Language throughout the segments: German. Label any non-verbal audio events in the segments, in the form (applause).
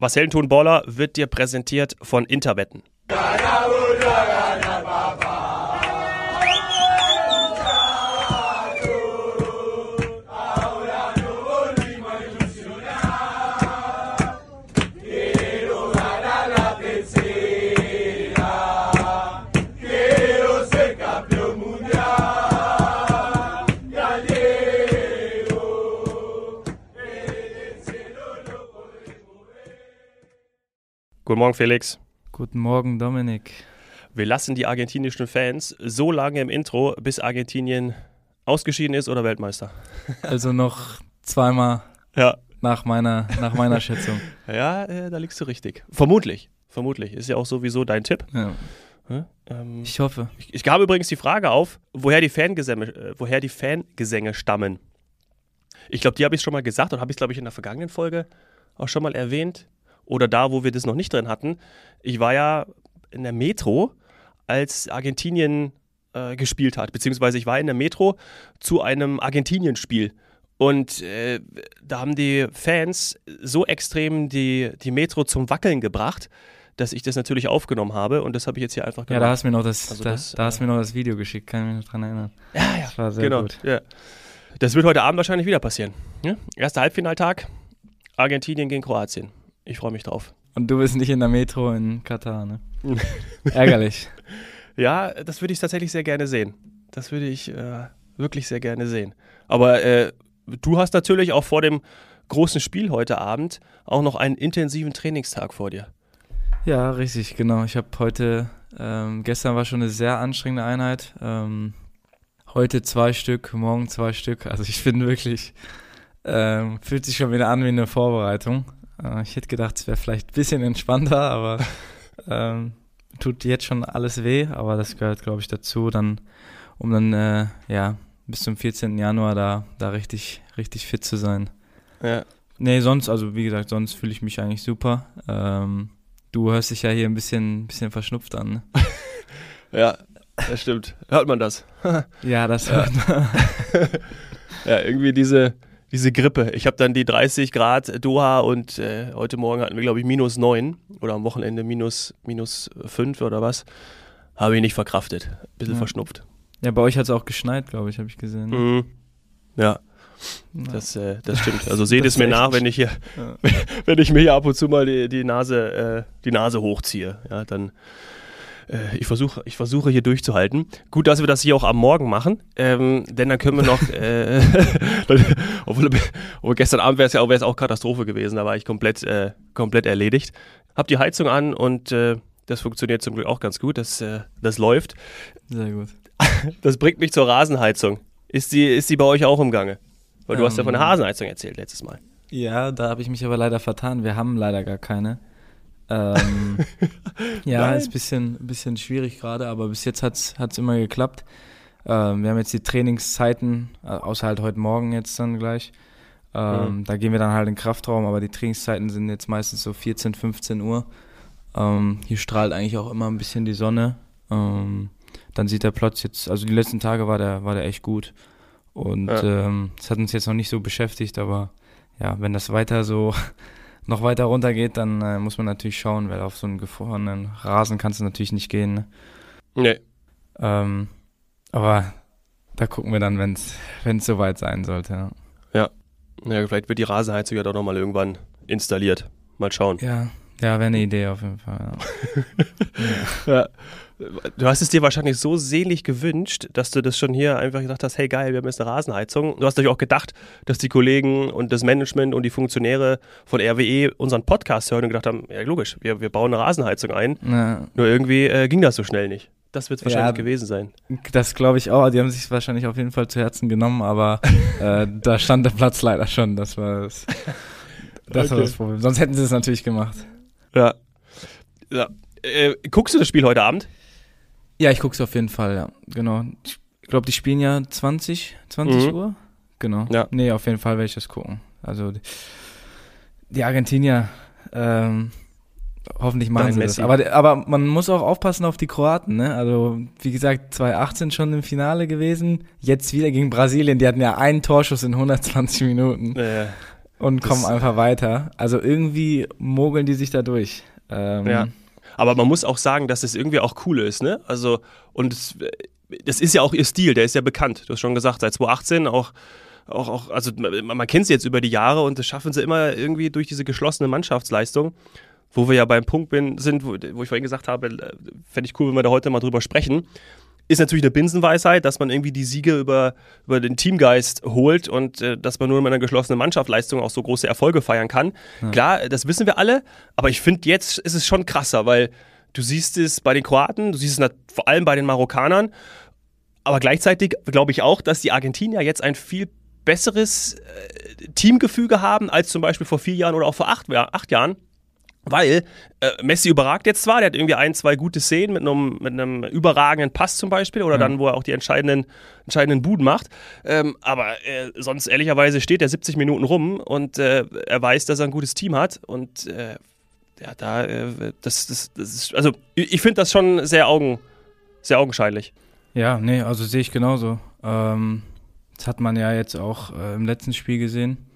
Was Heldenton Baller wird dir präsentiert von Interwetten. Guten Morgen, Felix. Guten Morgen, Dominik. Wir lassen die argentinischen Fans so lange im Intro, bis Argentinien ausgeschieden ist oder Weltmeister. (laughs) Also noch zweimal Ja, nach meiner, nach meiner Schätzung. (laughs) ja äh, da liegst du richtig. Vermutlich. Vermutlich. Ist ja auch sowieso dein Tipp. Ja. Hm? Ähm, Ich hoffe. ich, ich gab übrigens die Frage auf, woher die Fangesänge, äh, woher die Fangesänge stammen. Ich glaube, die habe ich schon mal gesagt und habe ich, glaube ich, in der vergangenen Folge auch schon mal erwähnt. Oder da, wo wir das noch nicht drin hatten. Ich war ja in der Metro, als Argentinien äh, gespielt hat. Beziehungsweise ich war in der Metro zu einem Argentinien-Spiel. Und äh, da haben die Fans so extrem die, die Metro zum Wackeln gebracht, dass ich das natürlich aufgenommen habe. Und das habe ich jetzt hier einfach Ja, gemacht. da hast du mir noch das, Also da, das, da hast äh, du mir noch das Video geschickt, kann ich mich noch dran erinnern. ja, ja. Das war sehr genau. gut. Ja. Das wird heute Abend wahrscheinlich wieder passieren. Ja? Erster Halbfinaltag, Argentinien gegen Kroatien. Ich freue mich drauf. Und du bist nicht in der Metro in Katar, ne? (laughs) Ärgerlich. Ja, das würde ich tatsächlich sehr gerne sehen. Das würde ich äh, wirklich sehr gerne sehen. Aber äh, du hast natürlich auch vor dem großen Spiel heute Abend auch noch einen intensiven Trainingstag vor dir. Ja, richtig, genau. Ich habe heute, ähm, gestern war schon eine sehr anstrengende Einheit. Ähm, heute zwei Stück, morgen zwei Stück. Also ich bin wirklich, ähm, fühlt sich schon wieder an wie eine Vorbereitung. Äh, ich hätte gedacht, es wäre vielleicht ein bisschen entspannter, aber (laughs) ähm, tut jetzt schon alles weh. Aber das gehört, glaube ich, dazu, dann, um dann, äh, ja, bis zum 14. Januar da, da richtig, richtig fit zu sein. Ja. Nee, sonst, also wie gesagt, sonst fühle ich mich eigentlich super. Ähm, du hörst dich ja hier ein bisschen, bisschen verschnupft an. Ne? (laughs) Ja, das stimmt. Hört man das? (laughs) Ja, das Ja. Ja, irgendwie diese, diese Grippe. Ich habe dann die 30 Grad Doha und äh, heute Morgen hatten wir, glaube ich, minus 9 oder am Wochenende minus, minus 5 oder was. Habe ich nicht verkraftet. Bisschen Ja. verschnupft. ja, bei euch hat es auch geschneit, glaube ich, habe ich gesehen. Mhm. Ja, Ja. das, äh, das stimmt. Also seht (laughs) es mir nach, wenn ich hier, Ja. (laughs) wenn ich mir hier ab und zu mal die, die Nase, äh, die Nase hochziehe. Ja, dann äh, ich versuche, ich versuche hier durchzuhalten. Gut, dass wir das hier auch am Morgen machen, ähm, denn dann können wir noch, äh, (laughs) obwohl, obwohl gestern Abend wäre es ja auch, wär's auch Katastrophe gewesen, da war ich komplett, äh, komplett erledigt. Hab die Heizung an und äh, das funktioniert zum Glück auch ganz gut, das, äh, das läuft. Sehr gut. (laughs) Das bringt mich zur Rasenheizung. Ist die, ist die bei euch auch im Gange? Weil du hast ja von der Ähm. Hasenheizung erzählt letztes Mal. Ja, da habe ich mich aber leider vertan. Wir haben leider gar keine. Ähm, (laughs) ja, Nein. ist ein bisschen, bisschen schwierig gerade, aber bis jetzt hat's hat's immer geklappt. Ähm, wir haben jetzt die Trainingszeiten, äh, außer halt heute Morgen jetzt dann gleich. Ähm, Mhm. Da gehen wir dann halt in den Kraftraum, aber die Trainingszeiten sind jetzt meistens so 14, 15 Uhr. Ähm, hier strahlt eigentlich auch immer ein bisschen die Sonne. Ähm, dann sieht der Platz jetzt, also die letzten Tage war der, war der echt gut. Und Ja. ähm, das hat uns jetzt noch nicht so beschäftigt, aber ja, wenn das weiter so (laughs) noch weiter runtergeht, dann äh, muss man natürlich schauen, weil auf so einen gefrorenen Rasen kannst du natürlich nicht gehen. Ne? Nee. Ähm, aber da gucken wir dann, wenn es soweit sein sollte. Ja, Ja, vielleicht wird die Rasenheizung ja doch nochmal irgendwann installiert. Mal schauen. ja, ja wäre eine Idee auf jeden Fall. Ja. (laughs) Ja. Du hast es dir wahrscheinlich so sehnlich gewünscht, dass du das schon hier einfach gedacht hast, hey geil, wir haben jetzt eine Rasenheizung. Du hast natürlich auch gedacht, dass die Kollegen und das Management und die Funktionäre von RWE unseren Podcast hören und gedacht haben, ja logisch, wir, wir bauen eine Rasenheizung ein. Ja, Nur irgendwie äh, ging das so schnell nicht. Das wird es wahrscheinlich Ja. gewesen sein. das glaube ich auch. Die haben sich wahrscheinlich auf jeden Fall zu Herzen genommen, aber (laughs) äh, da stand der Platz leider schon. Das war das, das, war Okay. das Problem. Sonst hätten sie es natürlich gemacht. Ja. ja. Äh, guckst du das Spiel heute Abend? Ja, ich gucke es auf jeden Fall, ja. Genau. Ich glaube, die spielen ja 20, 20 Mhm. Uhr. Genau. Ja. Nee, auf jeden Fall werde ich das gucken. Also die, Argentinier, ähm, hoffentlich machen sie Messi. das. Aber, aber man muss auch aufpassen auf die Kroaten, ne? Also, wie gesagt, 2018 schon im Finale gewesen. Jetzt wieder gegen Brasilien. Die hatten ja einen Torschuss in 120 Minuten. Äh, und kommen einfach weiter. Also irgendwie mogeln die sich da durch. Ähm, ja. Aber man muss auch sagen, dass es irgendwie auch cool ist, ne? Also, und es, das ist ja auch ihr Stil, der ist ja bekannt. Du hast schon gesagt, seit 2018 auch auch, auch also man, man kennt sie jetzt über die Jahre und das schaffen sie immer irgendwie durch diese geschlossene Mannschaftsleistung wo wir ja beim Punkt bin, sind, wo, wo ich vorhin gesagt habe, äh, fände ich cool, wenn wir da heute mal drüber sprechen. Ist natürlich eine Binsenweisheit, dass man irgendwie die Siege über, über den Teamgeist holt und äh, dass man nur mit einer geschlossenen Mannschaftsleistung auch so große Erfolge feiern kann. Ja. Klar, das wissen wir alle, aber ich finde, jetzt ist es schon krasser, weil du siehst es bei den Kroaten, du siehst es vor allem bei den Marokkanern, aber gleichzeitig glaube ich auch, dass die Argentinier jetzt ein viel besseres äh, Teamgefüge haben als zum Beispiel vor vier Jahren oder auch vor acht, acht Jahren. Weil äh, Messi überragt jetzt zwar, der hat irgendwie ein, zwei gute Szenen mit einem, mit einem überragenden Pass zum Beispiel oder mhm. dann, wo er auch die entscheidenden, entscheidenden Buden macht. Ähm, aber äh, sonst ehrlicherweise steht er 70 Minuten rum und äh, er weiß, dass er ein gutes Team hat. Und äh, ja, da, äh, das, das, das ist, also ich finde das schon sehr, augen, sehr augenscheinlich. Ja, nee, also sehe ich genauso. Ähm, das hat man ja jetzt auch äh, im letzten Spiel gesehen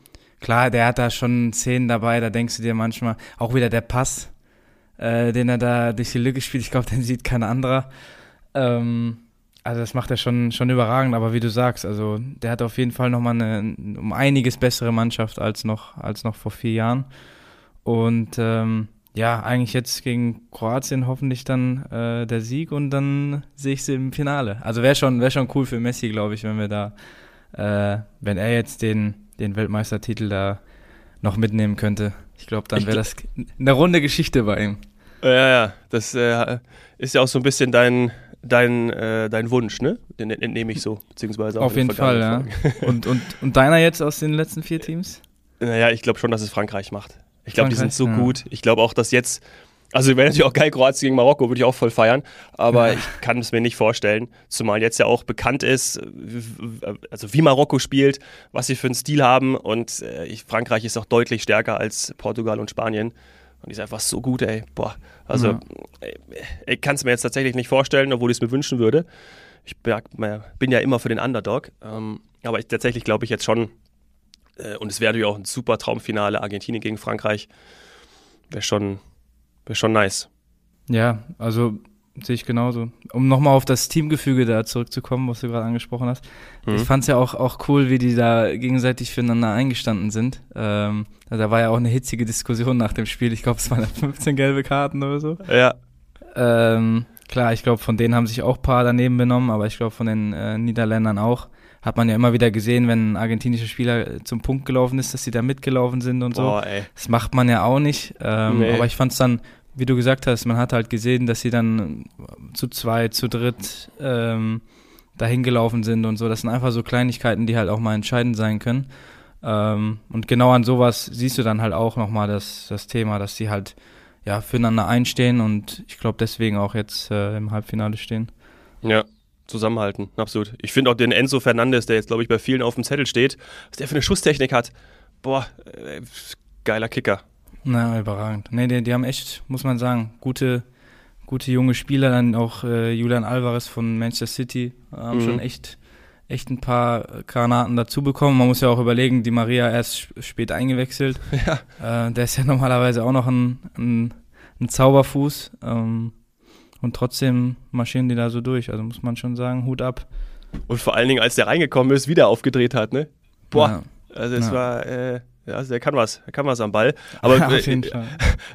klar, der hat da schon Szenen dabei, da denkst du dir manchmal, auch wieder der Pass, äh, den er da durch die Lücke spielt, ich glaube, den sieht kein anderer. Ähm, also das macht er schon, schon überragend, aber wie du sagst, also der hat auf jeden Fall nochmal eine um einiges bessere Mannschaft als noch, als noch vor vier Jahren. Und ähm, ja, eigentlich jetzt gegen Kroatien hoffentlich dann äh, der Sieg und dann sehe ich sie im Finale. Also wäre schon, wär schon cool für Messi, glaube ich, wenn wir da, äh, wenn er jetzt den den Weltmeistertitel da noch mitnehmen könnte. Ich glaube, dann wäre das eine runde Geschichte bei ihm. Ja, ja, das äh, ist ja auch so ein bisschen dein, dein, äh, dein Wunsch, ne? Den entnehme ich so, beziehungsweise Auf jeden Fall, ja. (laughs) und, und, und deiner jetzt aus den letzten vier Teams? Naja, ich glaube schon, dass es Frankreich macht. Ich glaube, die sind so ja. gut. Ich glaube auch, dass jetzt also wäre natürlich auch geil, Kroatien gegen Marokko, würde ich auch voll feiern. Aber ich kann es mir nicht vorstellen. Zumal jetzt ja auch bekannt ist, also wie Marokko spielt, was sie für einen Stil haben. Und äh, ich, Frankreich ist auch deutlich stärker als Portugal und Spanien. Und die ist einfach so gut, ey. Boah. Also ja. ich kann es mir jetzt tatsächlich nicht vorstellen, obwohl ich es mir wünschen würde. Ich bin ja immer für den Underdog. Ähm, aber ich, tatsächlich glaube ich jetzt schon, äh, und es wäre natürlich auch ein super Traumfinale, Argentinien gegen Frankreich. Wäre schon Wäre schon nice. Ja, also sehe ich genauso. Um nochmal auf das Teamgefüge da zurückzukommen, was du gerade angesprochen hast. Mhm. Ich fand es ja auch, auch cool, wie die da gegenseitig füreinander eingestanden sind. Ähm, da war ja auch eine hitzige Diskussion nach dem Spiel. Ich glaube, es waren (laughs) 15 gelbe Karten oder so. Ja. Ähm, klar, ich glaube, von denen haben sich auch ein paar daneben benommen, aber ich glaube, von den äh, Niederländern auch. Hat man ja immer wieder gesehen, wenn ein argentinischer Spieler zum Punkt gelaufen ist, dass sie da mitgelaufen sind und Boah, so. Ey. Das macht man ja auch nicht. Ähm, nee. Aber ich fand es dann, wie du gesagt hast, man hat halt gesehen, dass sie dann zu zwei, zu dritt ähm, dahin gelaufen sind und so. Das sind einfach so Kleinigkeiten, die halt auch mal entscheidend sein können. Ähm, und genau an sowas siehst du dann halt auch nochmal das, das Thema, dass sie halt ja füreinander einstehen und ich glaube deswegen auch jetzt äh, im Halbfinale stehen. Ja, zusammenhalten, absolut. Ich finde auch den Enzo Fernandes, der jetzt, glaube ich, bei vielen auf dem Zettel steht, was der für eine Schusstechnik hat. Boah, äh, geiler Kicker. Na, überragend. Nee, die, die haben echt, muss man sagen, gute, gute junge Spieler. Dann auch äh, Julian Alvarez von Manchester City haben mhm. schon echt, echt ein paar Granaten dazu bekommen. Man muss ja auch überlegen, die Maria erst spät eingewechselt. (laughs) Ja. Äh, der ist ja normalerweise auch noch ein, ein, ein Zauberfuß. Ähm, und trotzdem marschieren die da so durch. Also muss man schon sagen, Hut ab. Und vor allen Dingen, als der reingekommen ist, wieder aufgedreht hat, ne? Boah. Ja. Also es ja. war, äh, ja, also der kann was, der kann was am Ball. Aber ja, äh,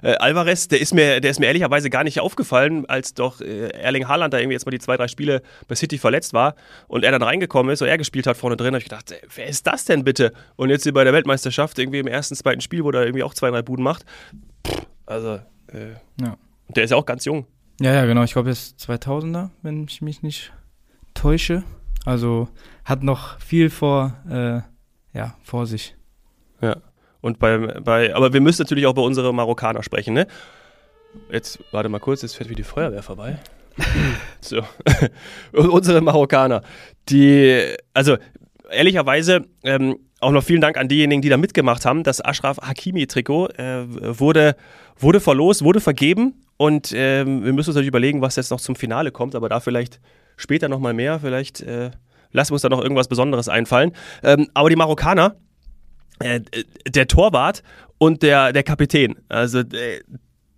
äh, Alvarez, der ist mir, der ist mir ehrlicherweise gar nicht aufgefallen, als doch äh, Erling Haaland da irgendwie jetzt mal die zwei, drei Spiele bei City verletzt war und er dann reingekommen ist und er gespielt hat vorne drin, habe ich gedacht, ey, wer ist das denn bitte? Und jetzt hier bei der Weltmeisterschaft irgendwie im ersten, zweiten Spiel, wo er irgendwie auch zwei, drei Buden macht. Pff, also, äh, ja. der ist ja auch ganz jung. Ja, ja, genau. Ich glaube, er ist 2000er, wenn ich mich nicht täusche. Also hat noch viel vor, äh, ja, vor sich. Ja. Und bei, bei, aber wir müssen natürlich auch bei unseren Marokkaner sprechen, ne? Jetzt, warte mal kurz, jetzt fährt wie die Feuerwehr vorbei. (laughs) so. (laughs) unsere Marokkaner, die, also ehrlicherweise, ähm, auch noch vielen Dank an diejenigen, die da mitgemacht haben. Das Ashraf Hakimi-Trikot äh, wurde, wurde verlost, wurde vergeben und ähm, wir müssen uns natürlich überlegen, was jetzt noch zum Finale kommt, aber da vielleicht später nochmal mehr. Vielleicht äh, lassen wir uns da noch irgendwas Besonderes einfallen. Ähm, aber die Marokkaner äh, der Torwart und der, der Kapitän. Also äh,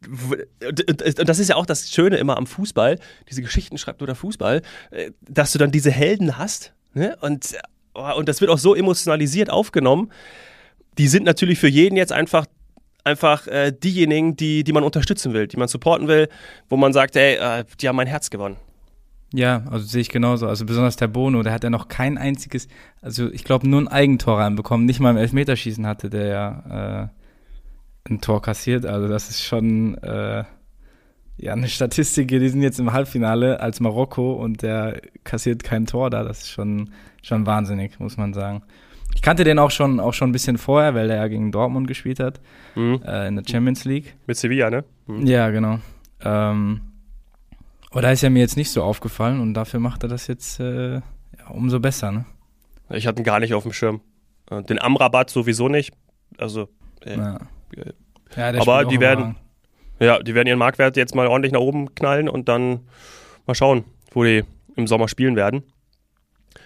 und das ist ja auch das Schöne immer am Fußball, diese Geschichten schreibt nur der Fußball, äh, dass du dann diese Helden hast ne? und, oh, und das wird auch so emotionalisiert aufgenommen. Die sind natürlich für jeden jetzt einfach einfach äh, diejenigen, die, die man unterstützen will, die man supporten will, wo man sagt, ey, äh, die haben mein Herz gewonnen. Ja, also sehe ich genauso. Also besonders der Bono, der hat ja noch kein einziges, also ich glaube nur ein Eigentor reinbekommen. Nicht mal im Elfmeterschießen hatte der ja äh, ein Tor kassiert. Also das ist schon äh, ja eine Statistik. Die sind jetzt im Halbfinale als Marokko und der kassiert kein Tor da. Das ist schon schon wahnsinnig, muss man sagen. Ich kannte den auch schon auch schon ein bisschen vorher, weil der ja gegen Dortmund gespielt hat mhm. äh, in der Champions League. Mit Sevilla, ne? Mhm. Ja, genau. Ähm, aber da ist er mir jetzt nicht so aufgefallen und dafür macht er das jetzt äh, ja, umso besser, ne? Ich hatte ihn gar nicht auf dem Schirm. Äh, den Amrabat sowieso nicht. Also. Äh, ja. Äh, ja aber die werden, ja, die werden ihren Marktwert jetzt mal ordentlich nach oben knallen und dann mal schauen, wo die im Sommer spielen werden.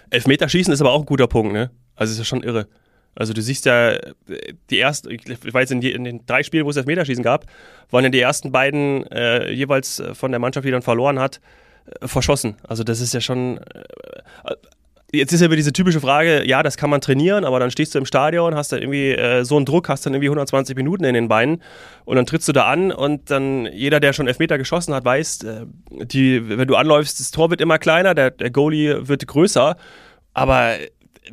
Elfmeterschießen ist aber auch ein guter Punkt, ne? Also ist ja schon irre. Also du siehst ja, die ersten, ich weiß in, in den drei Spielen, wo es Elfmeterschießen gab, waren ja die ersten beiden äh, jeweils von der Mannschaft, die dann verloren hat, äh, verschossen. Also das ist ja schon. Äh, jetzt ist ja wieder diese typische Frage, ja, das kann man trainieren, aber dann stehst du im Stadion, hast dann irgendwie äh, so einen Druck, hast dann irgendwie 120 Minuten in den Beinen und dann trittst du da an und dann jeder, der schon Elfmeter geschossen hat, weiß, äh, die, wenn du anläufst, das Tor wird immer kleiner, der, der Goalie wird größer, aber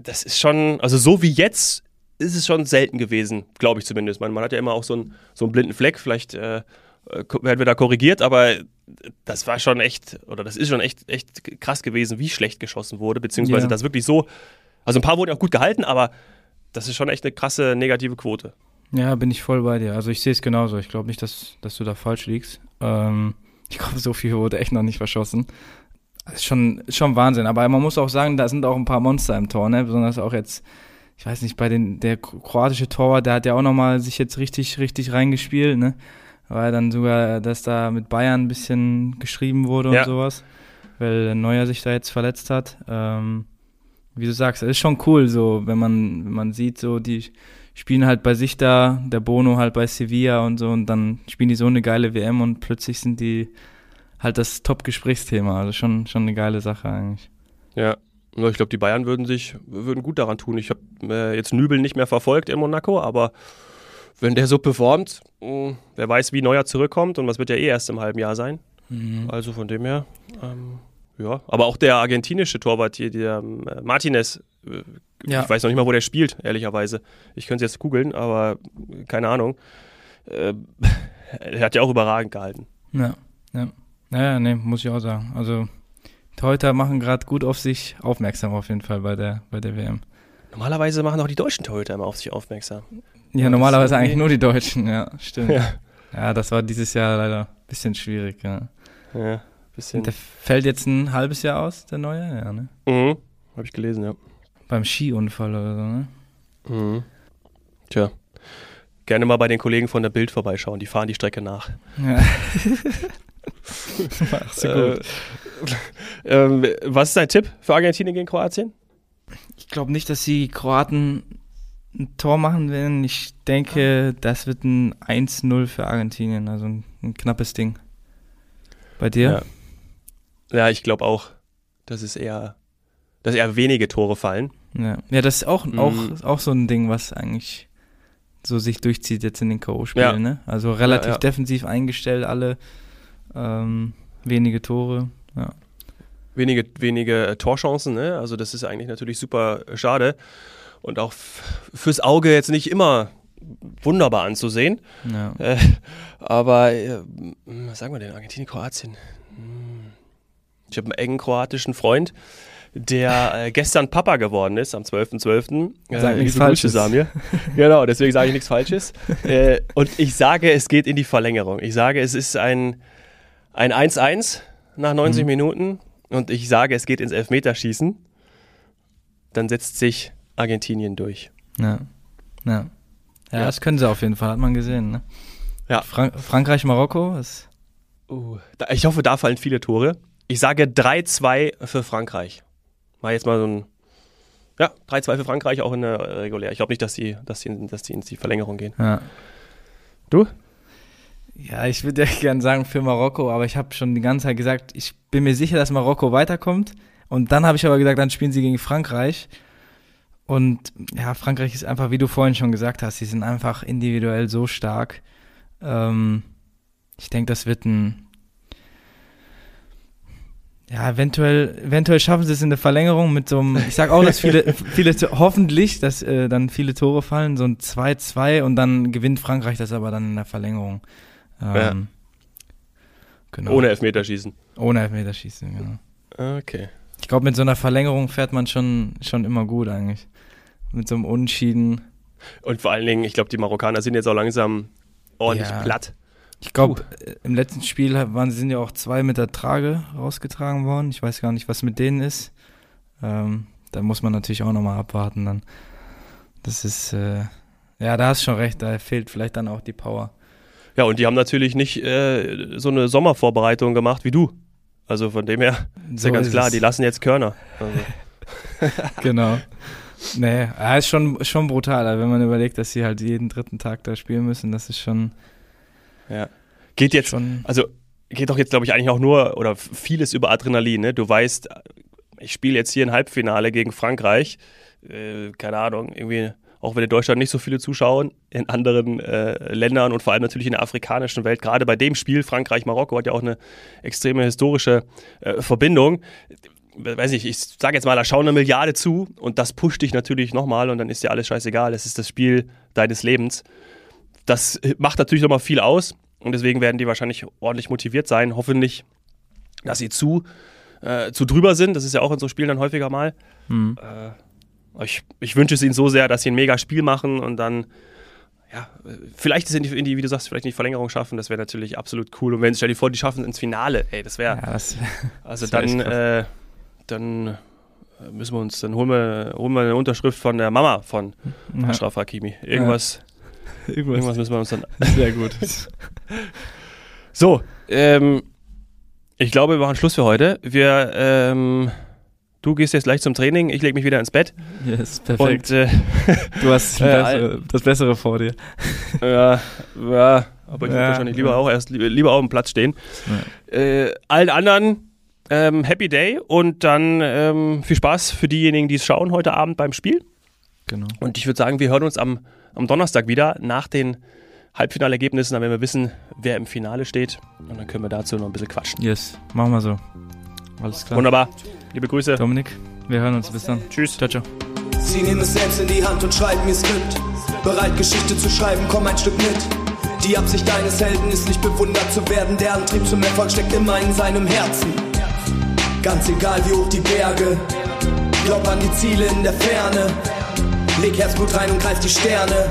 das ist schon, also so wie jetzt ist es schon selten gewesen, glaube ich zumindest. Man, man hat ja immer auch so einen, so einen blinden Fleck, vielleicht äh, äh werden wir da korrigiert, aber das war schon echt, oder das ist schon echt, echt krass gewesen, wie schlecht geschossen wurde, beziehungsweise yeah. das wirklich so, also ein paar wurden auch gut gehalten, aber das ist schon echt eine krasse negative Quote. Ja, bin ich voll bei dir. Also ich sehe es genauso. Ich glaube nicht, dass, dass du da falsch liegst. Ähm, ich glaube, so viel wurde echt noch nicht verschossen. Das ist schon, schon Wahnsinn. Aber man muss auch sagen, da sind auch ein paar Monster im Tor, ne? Besonders auch jetzt, ich weiß nicht, bei den, der kroatische Torwart, der hat ja auch nochmal sich jetzt richtig, richtig reingespielt, ne? War dann sogar, dass da mit Bayern ein bisschen geschrieben wurde ja. und sowas. Weil Neuer sich da jetzt verletzt hat. Ähm, wie du sagst, es ist schon cool, so, wenn man, wenn man sieht, so, die spielen halt bei sich da, der Bono halt bei Sevilla und so, und dann spielen die so eine geile WM und plötzlich sind die halt das Top-Gesprächsthema. Also schon, schon eine geile Sache eigentlich. Ja. Ich glaube, die Bayern würden sich würden gut daran tun. Ich habe äh, jetzt Nübel nicht mehr verfolgt in Monaco, aber wenn der so performt, mh, hm, wer weiß, wie Neuer zurückkommt und was wird ja eh erst im halben Jahr sein. Mhm. Also von dem her, ähm, ja. Aber auch der argentinische Torwart hier, der äh, Martinez, äh, ja. ich weiß noch nicht mal, wo der spielt, ehrlicherweise. Ich könnte es jetzt googeln, aber keine Ahnung. Äh, (laughs) er hat ja auch überragend gehalten. Ja, ja. Naja, nee, muss ich auch sagen. Also Torhüter machen gerade gut auf sich aufmerksam auf jeden Fall bei der, bei der WM. Normalerweise machen auch die deutschen Torhüter immer auf sich aufmerksam. Ja, ja normalerweise eigentlich nur die Deutschen, ja, stimmt. Ja. ja, das war dieses Jahr leider ein bisschen schwierig, ja. Ja, bisschen. Der fällt jetzt ein halbes Jahr aus, der neue, ja, ne? Mhm, hab ich gelesen, ja. Beim Skiunfall oder so, ne? Mhm. Tja. Gerne mal bei den Kollegen von der Bild vorbeischauen, die fahren die Strecke nach. Ja. (laughs) Machst du gut. Äh, (laughs) äh, was ist dein Tipp für Argentinien gegen Kroatien? Ich glaube nicht, dass die Kroaten ein Tor machen werden. Ich denke, das wird ein 1-0 für Argentinien, also ein, ein, knappes Ding. Bei dir? Ja, ja ich glaube auch, dass es eher, dass eher wenige Tore fallen. Ja, ja das ist auch, mhm. auch, auch so ein Ding, was eigentlich so sich durchzieht jetzt in den K.O.-Spielen. Ja. Ne? Also relativ ja, defensiv eingestellt, alle ähm, wenige Tore, ja. Wenige, wenige äh, Torchancen, ne? Also das ist eigentlich natürlich super äh, schade. Und auch fürs Auge jetzt nicht immer wunderbar anzusehen. Ja. Äh, aber äh, was sagen wir denn? Argentinien, Kroatien. Hm. Ich habe einen engen kroatischen Freund, der äh, gestern Papa geworden ist, am 12.12. .12. Äh, Sag nichts Falsches. Samir. (laughs) genau, deswegen sage ich nichts Falsches. äh, und ich sage, es geht in die Verlängerung. Ich sage, es ist ein ein 1-1 nach 90 mhm. Minuten und ich sage, es geht ins Elfmeterschießen, dann setzt sich Argentinien durch. Ja. Ja. Ja, ja. das können sie auf jeden Fall, hat man gesehen. Ne? Ja. Frank Frankreich, Marokko ist. Uh, da, ich hoffe, da fallen viele Tore. Ich sage 3-2 für Frankreich. Mal jetzt mal so ein, Ja, 3-2 für Frankreich, auch in der äh, regulär. Ich glaube nicht, dass die, dass, die, dass die in die Verlängerung gehen. Ja. Du? Ja, ich würde ja (laughs) gerne sagen für Marokko, aber ich habe schon die ganze Zeit gesagt, ich bin mir sicher, dass Marokko weiterkommt. Und dann habe ich aber gesagt, dann spielen sie gegen Frankreich. Und ja, Frankreich ist einfach, wie du vorhin schon gesagt hast, sie sind einfach individuell so stark. Ähm, ich denke, das wird ein. Ja, eventuell, eventuell schaffen sie es in der Verlängerung mit so einem, ich sag auch, dass viele, (laughs) viele, hoffentlich, dass äh, dann viele Tore fallen, so ein 2-2 und dann gewinnt Frankreich das aber dann in der Verlängerung. Ähm, genau. Ohne Elfmeterschießen. Ohne Elfmeterschießen, genau. Okay. Ich glaube, mit so einer Verlängerung fährt man schon, schon immer gut eigentlich. Mit so einem Unentschieden. Und vor allen Dingen, ich glaube, die Marokkaner sind jetzt auch langsam ordentlich Ja. platt. Ich glaube, im letzten Spiel waren, sind ja auch zwei mit der Trage rausgetragen worden. Ich weiß gar nicht, was mit denen ist. Ähm, da muss man natürlich auch nochmal abwarten dann. Das ist, äh, ja, da hast du schon recht, da fehlt vielleicht dann auch die Power. Ja, und die haben natürlich nicht äh, so eine Sommervorbereitung gemacht wie du. Also von dem her ist ja So ganz ist klar, es. die lassen jetzt Körner. Also, (laughs) Genau. Nee, ja, ist schon, schon brutal, wenn man überlegt, dass sie halt jeden dritten Tag da spielen müssen, das ist schon, ja. Geht jetzt, schon also geht doch jetzt, glaube ich, eigentlich auch nur oder vieles über Adrenalin. Ne? Du weißt, ich spiele jetzt hier ein Halbfinale gegen Frankreich. Äh, keine Ahnung, irgendwie, auch wenn in Deutschland nicht so viele zuschauen, in anderen äh, Ländern und vor allem natürlich in der afrikanischen Welt, gerade bei dem Spiel Frankreich-Marokko hat ja auch eine extreme historische äh, Verbindung. Weiß nicht, ich sage jetzt mal, da schauen eine Milliarde zu und das pusht dich natürlich nochmal und dann ist dir alles scheißegal. Es ist das Spiel deines Lebens. Das macht natürlich nochmal viel aus und deswegen werden die wahrscheinlich ordentlich motiviert sein. Hoffentlich, dass sie zu, äh, zu drüber sind. Das ist ja auch in so Spielen dann häufiger mal. hm. Äh, ich, ich wünsche es ihnen so sehr, dass sie ein mega Spiel machen und dann, ja, vielleicht es in die, in die, wie du sagst, vielleicht in die Verlängerung schaffen. Das wäre natürlich absolut cool. Und wenn, stell dir vor, die schaffen es ins Finale, ey, das wäre, ja, (laughs) also das wär dann, äh, dann äh, müssen wir uns, dann holen wir, holen wir eine Unterschrift von der Mama von ja, Ashraf Hakimi. Irgendwas, (laughs) irgendwas müssen wir uns dann (laughs) sehr gut. So, ähm, ich glaube, wir machen Schluss für heute. Wir, ähm, du gehst jetzt gleich zum Training, ich lege mich wieder ins Bett. Yes, perfekt. Und äh, du hast (laughs) äh, das Bessere vor dir. ja, ja, aber ich würde Ja, wahrscheinlich lieber ja. auch erst li- lieber auf dem Platz stehen. Äh, allen anderen ähm, Happy Day und dann ähm, viel Spaß für diejenigen, die es schauen heute Abend beim Spiel. Genau. Und ich würde sagen, wir hören uns am, am Donnerstag wieder nach den Halbfinalergebnissen, dann werden wir wissen, wer im Finale steht. Und dann können wir dazu noch ein bisschen quatschen. Yes, machen wir so. Alles klar. Wunderbar. Liebe Grüße. Dominik, wir hören uns. Bis dann. Tschüss. Ciao, ciao. Sie nehmen es selbst in die Hand und schreiben ihr Skript. Bereit, Geschichte zu schreiben, komm ein Stück mit. Die Absicht deines Helden ist nicht bewundert zu werden. Der Antrieb zum Erfolg steckt immer in seinem Herzen. Ganz egal wie hoch die Berge. Glaub an die Ziele in der Ferne. Leg Herzblut rein und greif die Sterne.